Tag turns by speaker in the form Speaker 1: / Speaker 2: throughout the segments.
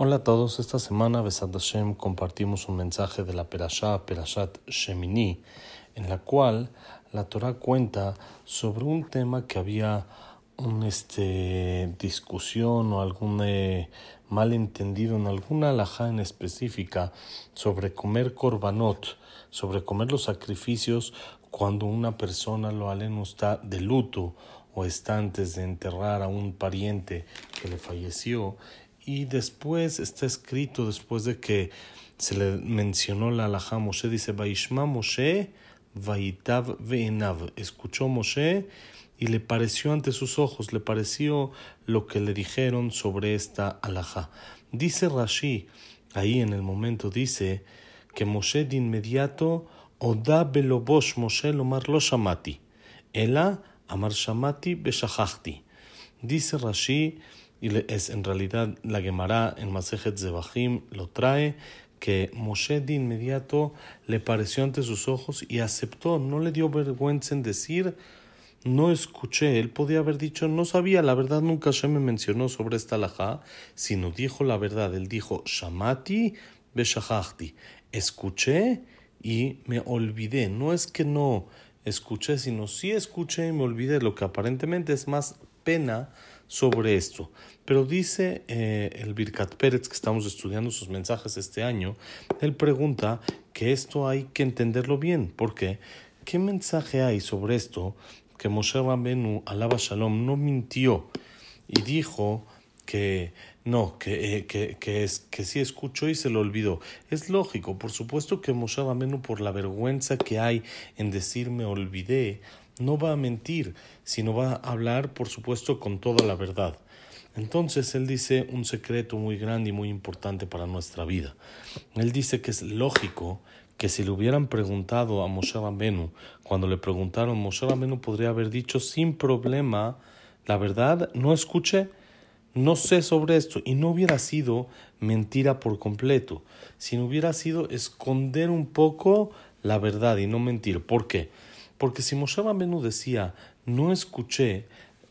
Speaker 1: Hola a todos, esta semana Besad Hashem compartimos un mensaje de la Perashá, Perashat Shemini, en la cual la Torah cuenta sobre un tema que había una este, discusión o algún eh, malentendido en alguna alajá en específica sobre comer korbanot, sobre comer los sacrificios cuando una persona lo aleno está de luto o está antes de enterrar a un pariente que le falleció y después está escrito, después de que se le mencionó la alajá Moshe, dice, Vaishma Moshe, Vaitav Ve'enav. Escuchó Moshe y le pareció ante sus ojos, le pareció lo que le dijeron sobre esta alajá. Dice Rashi, ahí en el momento dice, que Moshe de inmediato, Oda belobosh Moshe lomar lo shamati, Ela amar shamati beshachachti. Dice Rashi, y es en realidad la Gemara en Masejet Zebahim lo trae que Moshe de inmediato le pareció ante sus ojos y aceptó, no le dio vergüenza en decir, no escuché, él podía haber dicho, no sabía, la verdad nunca se me mencionó sobre esta alajá, sino dijo la verdad, él dijo, Shamati beshachachti, escuché y me olvidé, no es que no escuché, sino sí escuché y me olvidé, lo que aparentemente es más pena sobre esto. Pero dice eh, el Birkat Pérez, que estamos estudiando sus mensajes este año, él pregunta que esto hay que entenderlo bien. ¿Por qué? ¿Qué mensaje hay sobre esto? Que Moshe Rabbenu, alaba Shalom, no mintió y dijo que no, que, eh, que, que, es, que sí escuchó y se lo olvidó. Es lógico, por supuesto que Moshe Rabbenu, por la vergüenza que hay en decir me olvidé, no va a mentir, sino va a hablar, por supuesto, con toda la verdad. Entonces él dice un secreto muy grande y muy importante para nuestra vida. Él dice que es lógico que si le hubieran preguntado a Moshe Rabenu, cuando le preguntaron, Moshe Rabenu podría haber dicho sin problema, la verdad, no escuché, no sé sobre esto, y no hubiera sido mentira por completo, sino hubiera sido esconder un poco la verdad y no mentir. ¿Por qué? Porque si Moshe Rabenu decía, no escuché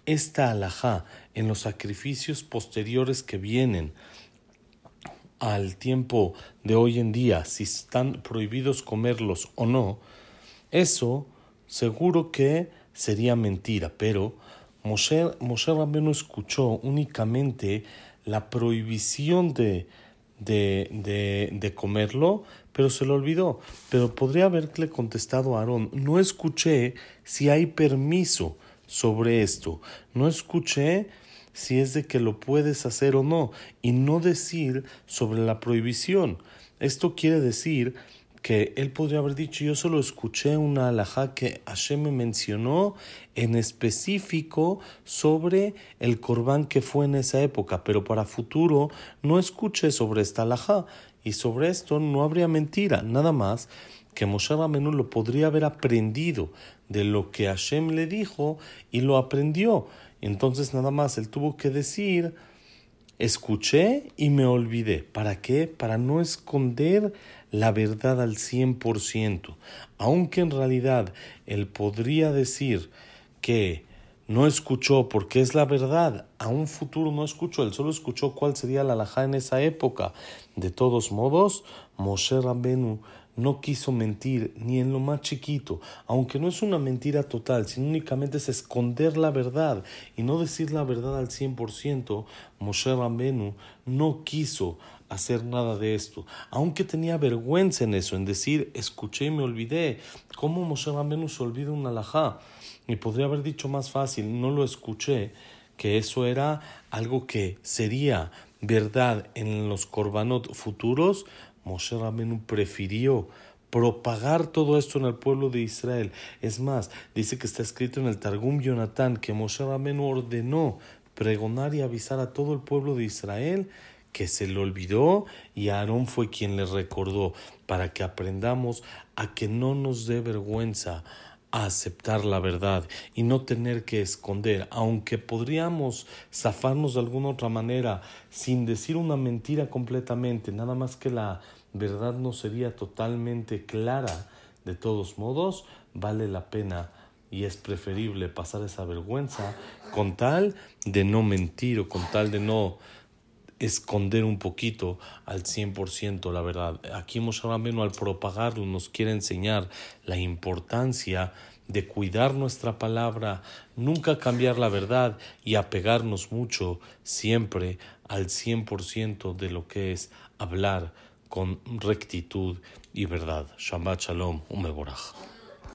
Speaker 1: esta alajá en los sacrificios posteriores que vienen al tiempo de hoy en día, si están prohibidos comerlos o no, eso seguro que sería mentira, pero Moshe, Moshe escuchó únicamente la prohibición de, de, de, de comerlo, pero se lo olvidó. Pero podría haberle contestado a Aarón, no escuché si hay permiso sobre esto, no escuché si es de que lo puedes hacer o no, y no decir sobre la prohibición. Esto quiere decir que él podría haber dicho, yo solo escuché una alajá que Hashem me mencionó en específico sobre el corbán que fue en esa época, pero para futuro no escuché sobre esta alajá. Y sobre esto no habría mentira, nada más que Moshe Ramenu lo podría haber aprendido de lo que Hashem le dijo y lo aprendió. Entonces nada más él tuvo que decir, escuché y me olvidé. ¿Para qué? Para no esconder la verdad al 100%. Aunque en realidad él podría decir que no escuchó porque es la verdad, a un futuro no escuchó, él solo escuchó cuál sería la alajá en esa época. De todos modos, Moshe Rabbenu no quiso mentir ni en lo más chiquito, aunque no es una mentira total, sino únicamente es esconder la verdad y no decir la verdad al 100%, Moshe Rambenu no quiso hacer nada de esto, aunque tenía vergüenza en eso, en decir, escuché y me olvidé. ¿Cómo Moshe Rambenu se olvida un alajá? Y podría haber dicho más fácil, no lo escuché, que eso era algo que sería verdad en los korbanot futuros, Moshe Rabenu prefirió propagar todo esto en el pueblo de Israel. Es más, dice que está escrito en el Targum Jonatán que Moshe Rabenu ordenó pregonar y avisar a todo el pueblo de Israel que se le olvidó y Aarón fue quien le recordó para que aprendamos a que no nos dé vergüenza a aceptar la verdad y no tener que esconder, aunque podríamos zafarnos de alguna otra manera sin decir una mentira completamente, nada más que la verdad no sería totalmente clara, de todos modos, vale la pena y es preferible pasar esa vergüenza con tal de no mentir o con tal de no esconder un poquito al 100% la verdad. Aquí Moshe al propagarlo nos quiere enseñar la importancia de cuidar nuestra palabra, nunca cambiar la verdad y apegarnos mucho siempre al 100% de lo que es hablar con rectitud y verdad. Shabbat Shalom, un